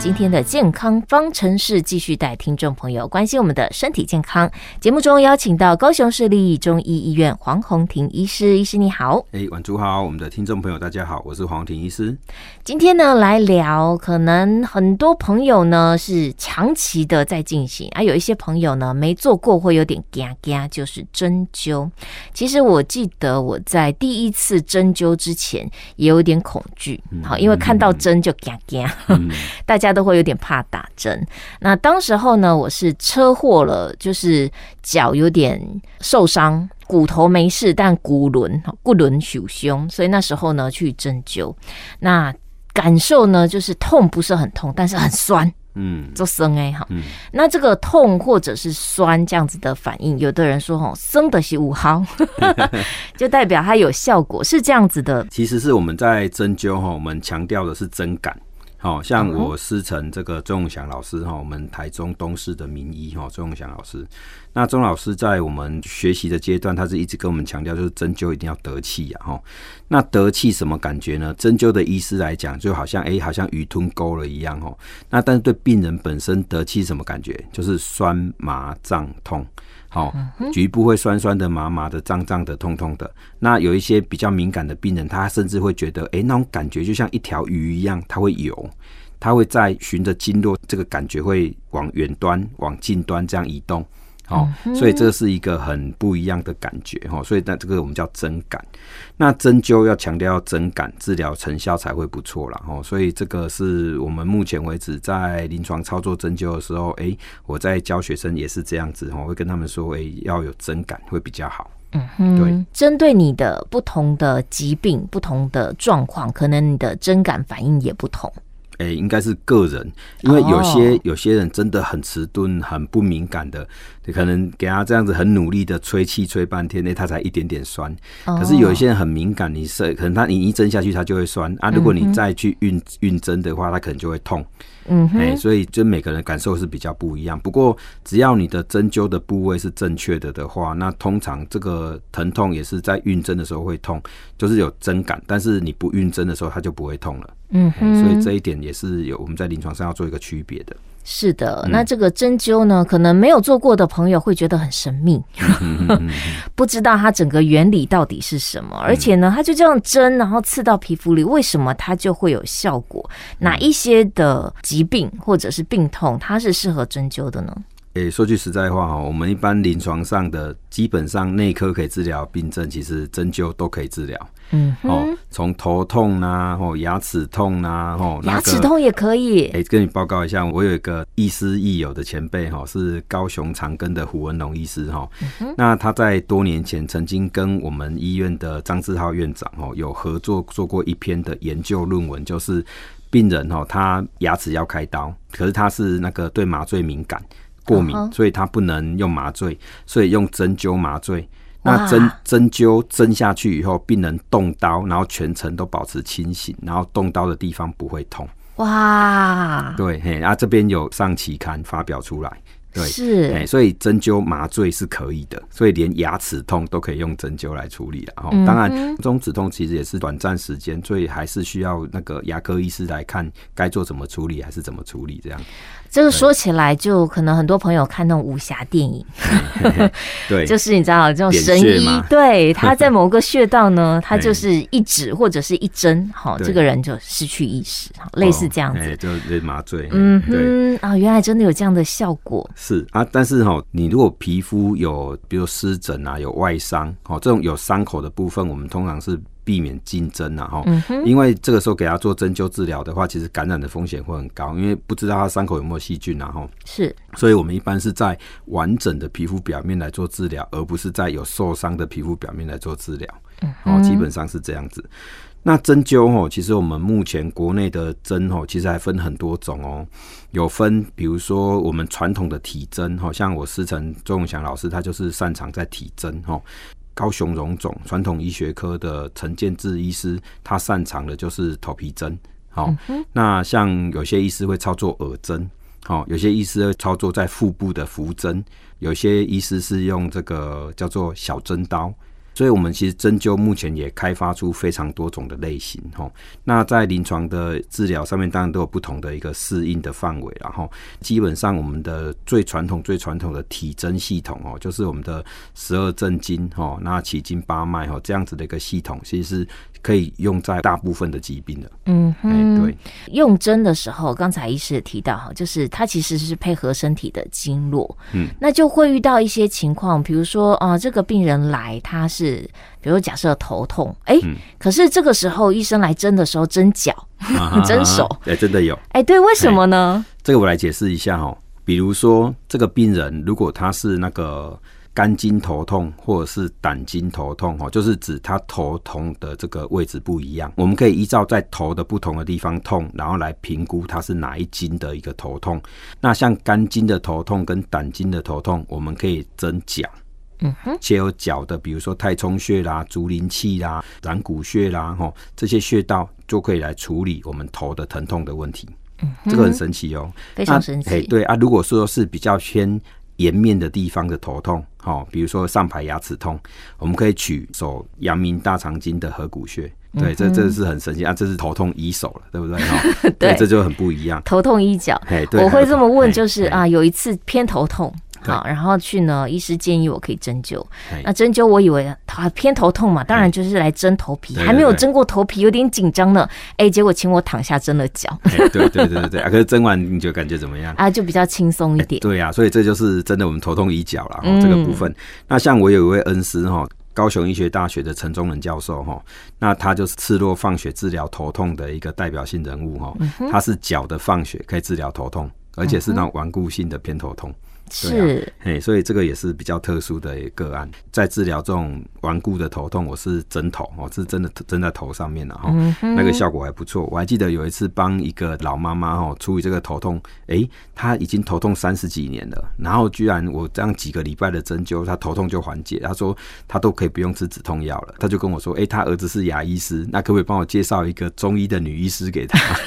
今天的健康方程式继续带听众朋友关心我们的身体健康。节目中邀请到高雄市立中医医院黄宏庭医师，医师你好。哎，晚主好，我们的听众朋友大家好，我是黄宏庭医师。今天呢，来聊，可能很多朋友呢是长期的在进行，啊，有一些朋友呢没做过，会有点惊惊，就是针灸。其实我记得我在第一次针灸之前也有点恐惧，好，因为看到针就惊惊，大家。都会有点怕打针。那当时候呢，我是车祸了，就是脚有点受伤，骨头没事，但骨轮骨轮朽胸，所以那时候呢去针灸。那感受呢，就是痛不是很痛，但是很酸，嗯，就酸哎哈。那这个痛或者是酸这样子的反应，有的人说哦，生的是五号，就代表它有效果，是这样子的。其实是我们在针灸哈，我们强调的是针感。好像我师承这个钟永祥老师哈，我们台中东市的名医哈，钟永祥老师。那钟老师在我们学习的阶段，他是一直跟我们强调，就是针灸一定要得气呀哈。那得气什么感觉呢？针灸的医师来讲，就好像哎，好像鱼吞钩了一样哈。那但是对病人本身得气什么感觉？就是酸麻胀痛。好，局部会酸酸的、麻麻的、胀胀的、痛痛的。那有一些比较敏感的病人，他甚至会觉得，哎，那种感觉就像一条鱼一样，它会游，它会在循着经络，这个感觉会往远端、往近端这样移动。哦，所以这是一个很不一样的感觉哈，所以那这个我们叫针感。那针灸要强调要针感，治疗成效才会不错啦。哦。所以这个是我们目前为止在临床操作针灸的时候，哎，我在教学生也是这样子哈，会跟他们说，哎，要有针感会比较好。嗯哼，对，针对你的不同的疾病、不同的状况，可能你的针感反应也不同。哎、欸，应该是个人，因为有些、oh. 有些人真的很迟钝、很不敏感的，可能给他这样子很努力的吹气吹半天，那他才一点点酸。Oh. 可是有一些人很敏感，你是可能他你一针下去他就会酸啊，如果你再去运运针的话，他可能就会痛。嗯，哎，所以就每个人感受是比较不一样。不过只要你的针灸的部位是正确的的话，那通常这个疼痛也是在运针的时候会痛，就是有针感。但是你不运针的时候，它就不会痛了。嗯，所以这一点也是有我们在临床上要做一个区别的。是的，那这个针灸呢，可能没有做过的朋友会觉得很神秘，不知道它整个原理到底是什么。而且呢，它就这样针，然后刺到皮肤里，为什么它就会有效果？哪一些的疾病或者是病痛，它是适合针灸的呢？诶、欸，说句实在话哈，我们一般临床上的基本上内科可以治疗病症，其实针灸都可以治疗。嗯，哦，从头痛啊，哦，牙齿痛啊，哦，牙齿痛也可以。诶、欸，跟你报告一下，我有一个亦师亦友的前辈哈，是高雄长庚的胡文龙医师哈。那他在多年前曾经跟我们医院的张志浩院长哦有合作做过一篇的研究论文，就是病人哦，他牙齿要开刀，可是他是那个对麻醉敏感。过敏，所以他不能用麻醉，所以用针灸麻醉。那针针灸针下去以后，病人动刀，然后全程都保持清醒，然后动刀的地方不会痛。哇，对，嘿，啊，这边有上期刊发表出来。对，是，哎，所以针灸麻醉是可以的，所以连牙齿痛都可以用针灸来处理了。哈，当然，这种止痛其实也是短暂时间，所以还是需要那个牙科医师来看该做怎么处理，还是怎么处理这样。这个说起来，就可能很多朋友看那种武侠电影，对，就是你知道这种神医，对，他在某个穴道呢，他就 是一指或者是一针，好，这个人就失去意识，类似这样子，就麻醉。嗯哼，啊，原来真的有这样的效果。是啊，但是哈，你如果皮肤有，比如湿疹啊，有外伤，哦，这种有伤口的部分，我们通常是。避免进针呐，哈，因为这个时候给他做针灸治疗的话，其实感染的风险会很高，因为不知道他伤口有没有细菌，然后是，所以我们一般是在完整的皮肤表面来做治疗，而不是在有受伤的皮肤表面来做治疗，嗯哦，基本上是这样子。那针灸哦，其实我们目前国内的针哦，其实还分很多种哦，有分，比如说我们传统的体针，好像我师承周永祥老师，他就是擅长在体针哦。高雄荣总传统医学科的陈建志医师，他擅长的就是头皮针。好，那像有些医师会操作耳针，好，有些医师会操作在腹部的浮针，有些医师是用这个叫做小针刀。所以我们其实针灸目前也开发出非常多种的类型哈。那在临床的治疗上面，当然都有不同的一个适应的范围，然后基本上我们的最传统、最传统的体针系统哦，就是我们的十二正经哈，那七经八脉哈这样子的一个系统，其实是。可以用在大部分的疾病的。嗯哼，对，用针的时候，刚才医师也提到哈，就是它其实是配合身体的经络。嗯，那就会遇到一些情况，比如说啊，这个病人来，他是比如假设头痛，哎、欸，可是这个时候医生来针的时候针脚、针手，哎，真的有，哎，对，为什么呢？这个我来解释一下哈，比如说这个病人如果他是那个。肝经头痛或者是胆经头痛，哦，就是指他头痛的这个位置不一样。我们可以依照在头的不同的地方痛，然后来评估他是哪一经的一个头痛。那像肝经的头痛跟胆经的头痛，我们可以针脚，嗯哼，且有脚的，比如说太冲穴啦、足临泣啦、软骨穴啦，哈，这些穴道就可以来处理我们头的疼痛的问题。嗯，这个很神奇哦，非常神奇。对啊，如果说是比较偏颜面的地方的头痛。好，比如说上排牙齿痛，我们可以取手阳明大肠经的合谷穴。对，这这是很神奇啊！这是头痛医手了，对不 对？对，这就很不一样。头痛医脚，我会这么问，就是啊，有一次偏头痛。好，然后去呢，医师建议我可以针灸。那针灸，我以为他偏头痛嘛，当然就是来针头皮，还没有针过头皮，有点紧张呢。哎，结果请我躺下针了脚。对对对对对啊！可是针完你就感觉怎么样啊？就比较轻松一点。对呀，所以这就是真的我们头痛医脚了这个部分。那像我有一位恩师哈，高雄医学大学的陈忠仁教授哈，那他就是赤络放血治疗头痛的一个代表性人物哈。他是脚的放血可以治疗头痛，而且是那种顽固性的偏头痛。是，嘿，所以这个也是比较特殊的一个个案，在治疗这种顽固的头痛，我是针头哦，是真的针在头上面的哈，那个效果还不错。我还记得有一次帮一个老妈妈哦处理这个头痛，哎，她已经头痛三十几年了，然后居然我这样几个礼拜的针灸，她头痛就缓解。她说她都可以不用吃止痛药了，她就跟我说，哎，她儿子是牙医师，那可不可以帮我介绍一个中医的女医师给她？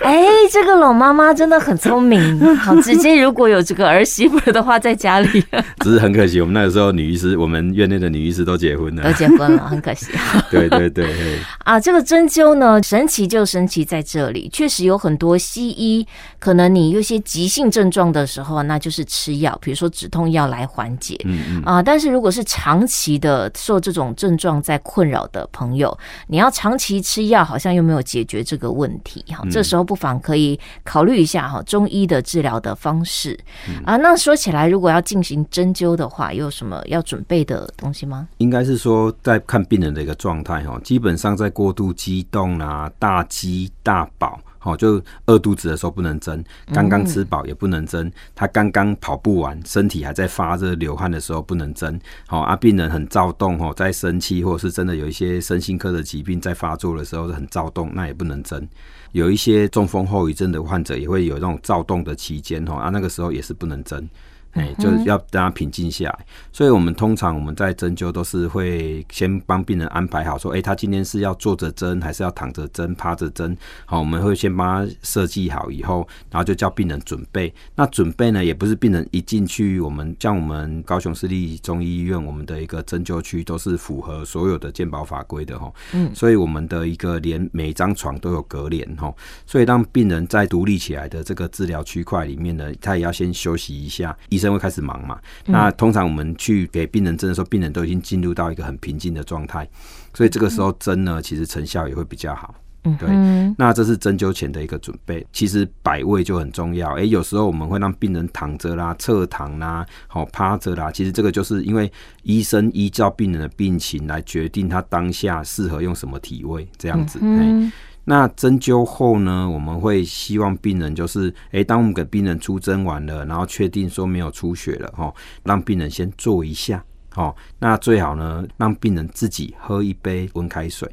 哎，这个老妈妈真的很聪明，好直接。如果有这个儿媳妇的话，在家里，只是很可惜，我们那个时候女医师，我们院内的女医师都结婚了，都结婚了，很可惜。对对对，啊，这个针灸呢，神奇就神奇在这里，确实有很多西医，可能你有些急性症状的时候，那就是吃药，比如说止痛药来缓解。嗯嗯啊，但是如果是长期的受这种症状在困扰的朋友，你要长期吃药，好像又没有解决这个问题。哈，这时候。不妨可以考虑一下哈，中医的治疗的方式啊。那说起来，如果要进行针灸的话，有什么要准备的东西吗？应该是说，在看病人的一个状态哈，基本上在过度激动啊、大饥大饱。好，就饿肚子的时候不能蒸，刚刚吃饱也不能针，他刚刚跑步完，身体还在发热流汗的时候不能蒸。好啊，病人很躁动哦，在生气或者是真的有一些身心科的疾病在发作的时候是很躁动，那也不能针。有一些中风后遗症的患者也会有那种躁动的期间哈，啊，那个时候也是不能针。哎，就是要让他平静下来，所以我们通常我们在针灸都是会先帮病人安排好，说，哎，他今天是要坐着针，还是要躺着针、趴着针？好，我们会先帮他设计好以后，然后就叫病人准备。那准备呢，也不是病人一进去，我们像我们高雄市立中医医院，我们的一个针灸区都是符合所有的健保法规的哈。嗯，所以我们的一个连每张床都有隔帘哈，所以当病人在独立起来的这个治疗区块里面呢，他也要先休息一下。医生会开始忙嘛？那通常我们去给病人针的时候，病人都已经进入到一个很平静的状态，所以这个时候针呢，其实成效也会比较好。对，那这是针灸前的一个准备。其实摆位就很重要。诶，有时候我们会让病人躺着啦、侧躺啦、好趴着啦。其实这个就是因为医生依照病人的病情来决定他当下适合用什么体位，这样子。嗯那针灸后呢，我们会希望病人就是，诶，当我们给病人出针完了，然后确定说没有出血了，哈，让病人先坐一下，哦，那最好呢，让病人自己喝一杯温开水，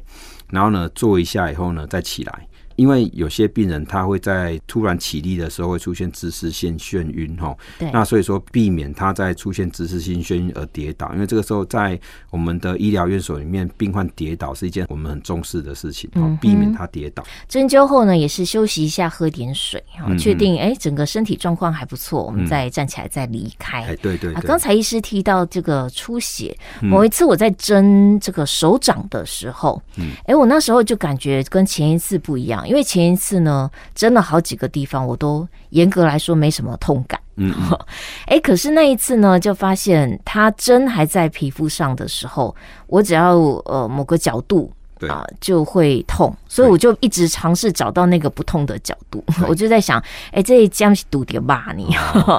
然后呢，坐一下以后呢，再起来，因为有些病人他会在突然起立的时候会出现姿势性眩晕哈，那所以说避免他在出现姿势性眩晕而跌倒，因为这个时候在我们的医疗院所里面，病患跌倒是一件我们很重视的事情，哦，避免他跌倒。针灸后呢，也是休息一下，喝点水，哈，确定哎整个身体状况还不错，我们再站起来再离开。哎，对对。啊，刚才医师提到这个出血，某一次我在针这个手掌的时候，嗯，哎，我那时候就感觉跟前一次不一样，因为前一次呢，针的好几个地方，我都严格来说没什么痛感，嗯，哎，可是那一次呢，就发现它针还在皮肤上的时候，我只要呃某个角度。啊，就会痛，所以我就一直尝试找到那个不痛的角度。我就在想，哎、欸，这一将是堵点吧你。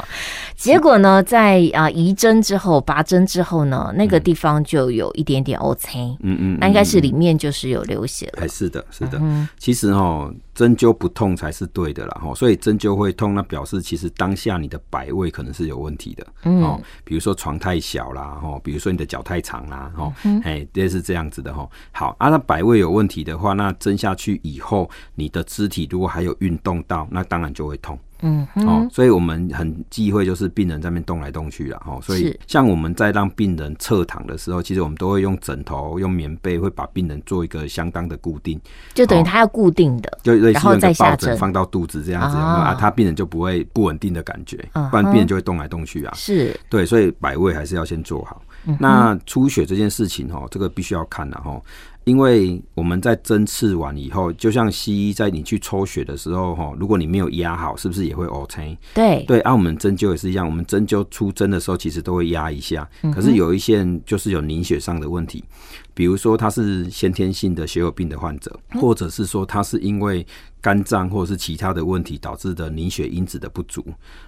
结果呢，在啊移针之后，拔针之后呢，那个地方就有一点点 OK。嗯嗯，那应该是里面就是有流血了。哎，是的，是的。嗯、其实哈，针灸不痛才是对的啦。哈，所以针灸会痛，那表示其实当下你的摆位可能是有问题的。哦，比如说床太小啦，哈，比如说你的脚太长啦，哈，哎，这是这样子的哈。好啊，那摆位有问题的话，那针下去以后，你的肢体如果还有运动到，那当然就会痛。嗯，哦，所以我们很忌讳就是病人在那边动来动去了，哦，所以像我们在让病人侧躺的时候，其实我们都会用枕头、用棉被，会把病人做一个相当的固定，就等于他要固定的，就类似用个抱枕放到肚子这样子，啊，他病人就不会不稳定的感觉，不然病人就会动来动去啊。是，对，所以摆位还是要先做好。那出血这件事情，哦，这个必须要看的，哈。因为我们在针刺完以后，就像西医在你去抽血的时候，哈，如果你没有压好，是不是也会 O K？？对对，按、啊、我们针灸也是一样，我们针灸出针的时候，其实都会压一下。可是有一些人就是有凝血上的问题，比如说他是先天性的血友病的患者，或者是说他是因为。肝脏或者是其他的问题导致的凝血因子的不足，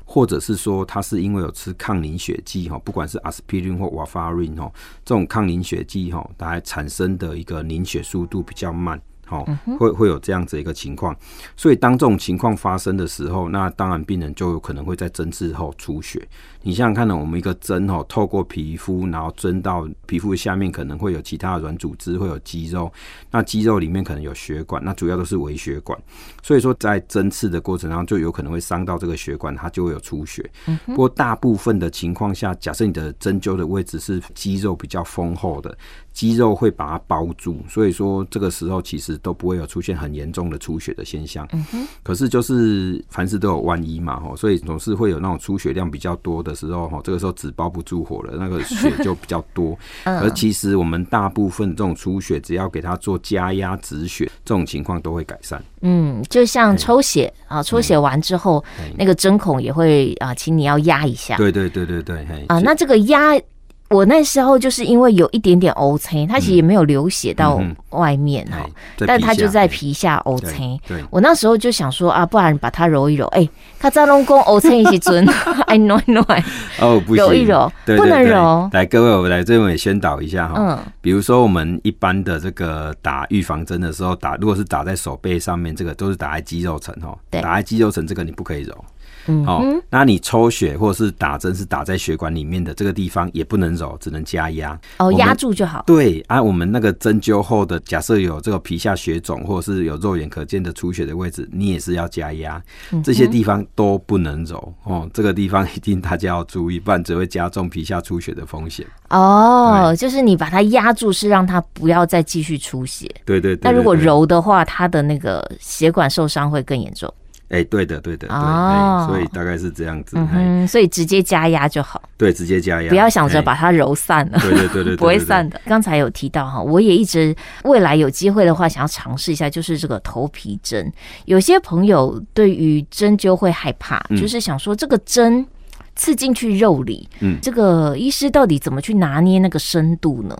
或者是说他是因为有吃抗凝血剂哈，不管是阿司匹林或瓦法林哈，这种抗凝血剂哈，它还产生的一个凝血速度比较慢。哦，会会有这样子一个情况，所以当这种情况发生的时候，那当然病人就有可能会在针刺后出血。你想想看呢，我们一个针哦，透过皮肤，然后针到皮肤下面，可能会有其他的软组织，会有肌肉，那肌肉里面可能有血管，那主要都是微血管。所以说，在针刺的过程当中，就有可能会伤到这个血管，它就会有出血。不过大部分的情况下，假设你的针灸的位置是肌肉比较丰厚的。肌肉会把它包住，所以说这个时候其实都不会有出现很严重的出血的现象。嗯哼。可是就是凡事都有万一嘛，吼，所以总是会有那种出血量比较多的时候，吼，这个时候纸包不住火了，那个血就比较多。而其实我们大部分这种出血，只要给它做加压止血，这种情况都会改善。嗯，就像抽血啊，抽血完之后，那个针孔也会啊，请你要压一下。对对对对对。啊，那这个压。我那时候就是因为有一点点乌青，它其实也没有流血到外面哈，但他就在皮下乌青。我那时候就想说啊，不然把它揉一揉。哎，他在龙宫乌青一起尊，哎，no no，哦，不，揉一揉，不能揉。来，各位，我来这边也宣导一下哈。嗯，比如说我们一般的这个打预防针的时候，打如果是打在手背上面，这个都是打在肌肉层哈。对，打在肌肉层这个你不可以揉。嗯，好，那你抽血或者是打针是打在血管里面的这个地方也不能揉，只能加压。哦，压住就好。对啊，我们那个针灸后的，假设有这个皮下血肿或者是有肉眼可见的出血的位置，你也是要加压。这些地方都不能揉哦，这个地方一定大家要注意，不然只会加重皮下出血的风险。哦，就是你把它压住，是让它不要再继续出血。对对对。那如果揉的话，它的那个血管受伤会更严重。哎、欸，对的，对的，对，哦、所以大概是这样子，嗯，所以直接加压就好，对，直接加压，不要想着把它揉散了，对对对对，不会散的。刚才有提到哈，我也一直未来有机会的话，想要尝试一下，就是这个头皮针。有些朋友对于针灸会害怕，就是想说这个针。刺进去肉里，嗯，这个医师到底怎么去拿捏那个深度呢？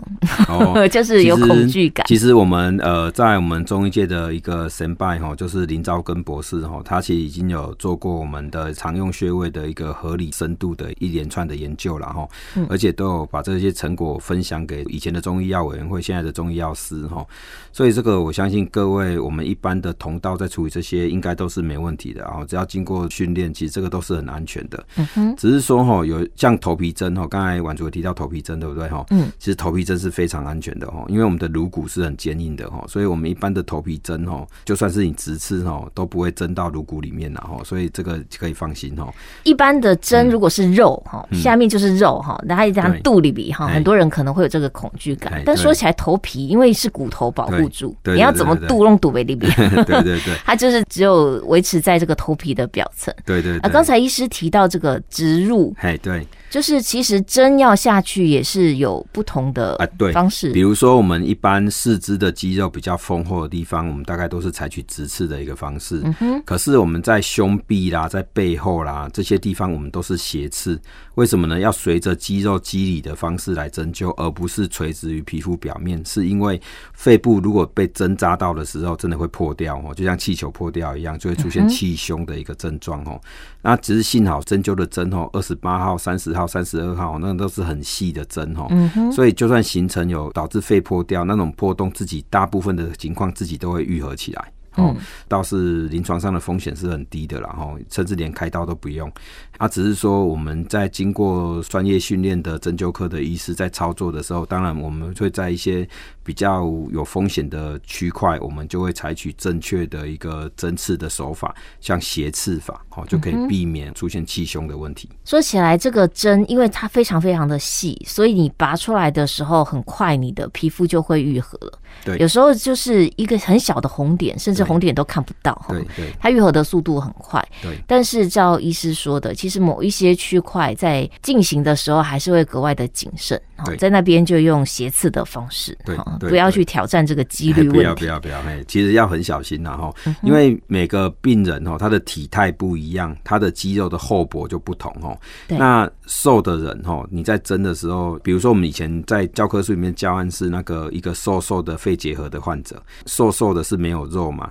哦，就是有恐惧感。其实我们呃，在我们中医界的一个神拜哈，就是林昭根博士哈，他其实已经有做过我们的常用穴位的一个合理深度的一连串的研究了哈，而且都有把这些成果分享给以前的中医药委员会、现在的中医药师哈。所以这个我相信各位我们一般的同道在处理这些应该都是没问题的然后，只要经过训练，其实这个都是很安全的。嗯哼，只只是说哈，有像头皮针哈，刚才婉竹有提到头皮针，对不对哈？嗯，其实头皮针是非常安全的哈，因为我们的颅骨是很坚硬的哈，所以我们一般的头皮针哈，就算是你直刺哈，都不会针到颅骨里面的哈，所以这个可以放心哈。一般的针如果是肉哈，嗯、下面就是肉哈，然后一张肚里边哈，很多人可能会有这个恐惧感。但说起来，头皮因为是骨头保护住，你要怎么肚弄肚背里边？对对对，它就是只有维持在这个头皮的表层。对对，對。啊，刚才医师提到这个植入，哎对。就是其实针要下去也是有不同的啊，对方式。比如说我们一般四肢的肌肉比较丰厚的地方，我们大概都是采取直刺的一个方式。嗯哼。可是我们在胸壁啦，在背后啦这些地方，我们都是斜刺。为什么呢？要随着肌肉肌理的方式来针灸，而不是垂直于皮肤表面。是因为肺部如果被针扎到的时候，真的会破掉哦，就像气球破掉一样，就会出现气胸的一个症状哦。那只是幸好针灸的针哦，二十八号、三十号。三十二号，那都是很细的针哈，所以就算形成有导致肺破掉那种破洞，自己大部分的情况自己都会愈合起来。哦，倒是临床上的风险是很低的啦，哈，甚至连开刀都不用。啊只是说我们在经过专业训练的针灸科的医师在操作的时候，当然我们会在一些比较有风险的区块，我们就会采取正确的一个针刺的手法，像斜刺法，哦，就可以避免出现气胸的问题。说起来，这个针因为它非常非常的细，所以你拔出来的时候，很快你的皮肤就会愈合了。对，有时候就是一个很小的红点，甚至红点都看不到哈。对对，它愈合的速度很快。对，但是照医师说的，其实某一些区块在进行的时候，还是会格外的谨慎。对，在那边就用斜刺的方式。对，不要去挑战这个几率 问题。不要不要不要，哎，其实要很小心呐哈，因为每个病人哦，他的体态不一样，他的肌肉的厚薄就不同哦。那瘦的人哦，你在针的时候，比如说我们以前在教科书里面教案是那个一个瘦瘦的肺结核的患者，瘦瘦的是没有肉嘛。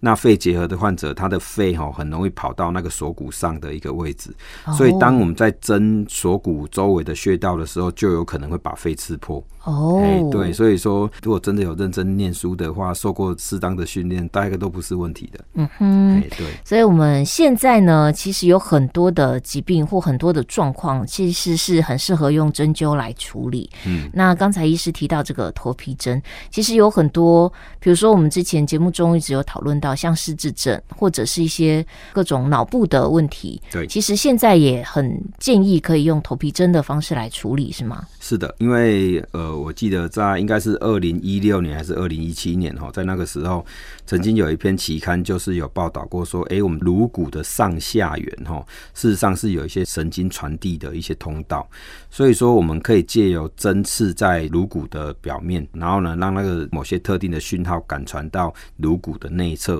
那肺结核的患者，他的肺吼很容易跑到那个锁骨上的一个位置，所以当我们在针锁骨周围的穴道的时候，就有可能会把肺刺破。哦，哎，对，所以说如果真的有认真念书的话，受过适当的训练，大概都不是问题的。嗯哼，对。所以我们现在呢，其实有很多的疾病或很多的状况，其实是很适合用针灸来处理。嗯，那刚才医师提到这个头皮针，其实有很多，比如说我们之前节目中一直有讨论到。好像失智症或者是一些各种脑部的问题，对，其实现在也很建议可以用头皮针的方式来处理，是吗？是的，因为呃，我记得在应该是二零一六年还是二零一七年哈，在那个时候曾经有一篇期刊就是有报道过说，哎，我们颅骨的上下缘哈，事实上是有一些神经传递的一些通道，所以说我们可以借由针刺在颅骨的表面，然后呢，让那个某些特定的讯号感传到颅骨的内侧。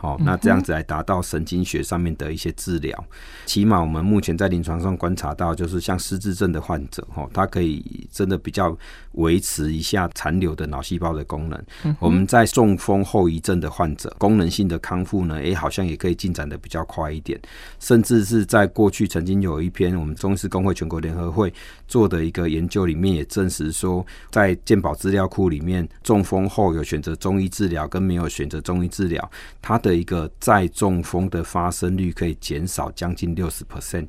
哦，那这样子来达到神经学上面的一些治疗，起码我们目前在临床上观察到，就是像失智症的患者，哦，他可以真的比较维持一下残留的脑细胞的功能。我们在中风后遗症的患者，功能性的康复呢，诶，好像也可以进展的比较快一点，甚至是在过去曾经有一篇我们中医师工会全国联合会做的一个研究里面也证实说，在健保资料库里面，中风后有选择中医治疗跟没有选择中医治疗，它的一个再中风的发生率可以减少将近六十 percent，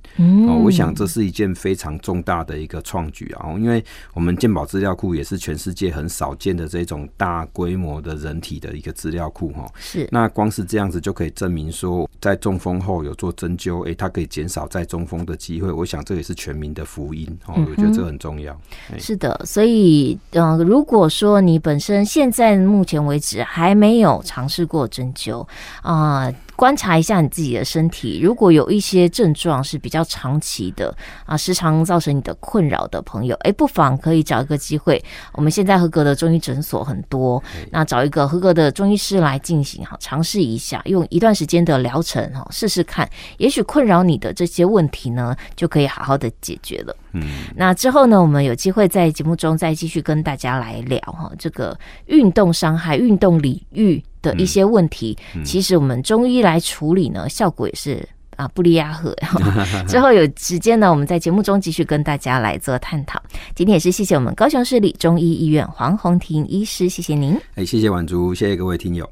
哦，我想这是一件非常重大的一个创举啊，因为我们健保资料库也是全世界很少见的这种大规模的人体的一个资料库哈，是，那光是这样子就可以证明说，在中风后有做针灸，诶、欸，它可以减少再中风的机会，我想这也是全民的福音哦，我觉得这很重要。嗯、是的，所以嗯、呃，如果说你本身现在目前为止还没有尝试过针灸。啊，观察一下你自己的身体，如果有一些症状是比较长期的啊，时常造成你的困扰的朋友，哎，不妨可以找一个机会。我们现在合格的中医诊所很多，那找一个合格的中医师来进行哈，尝试一下，用一段时间的疗程哈，试试看，也许困扰你的这些问题呢，就可以好好的解决了。嗯，那之后呢，我们有机会在节目中再继续跟大家来聊哈，这个运动伤害、运动领域的一些问题，嗯嗯、其实我们中医来处理呢，效果也是啊不离啊合。之后有时间呢，我们在节目中继续跟大家来做探讨。今天也是谢谢我们高雄市立中医医院黄宏婷医师，谢谢您。哎，谢谢婉竹，谢谢各位听友。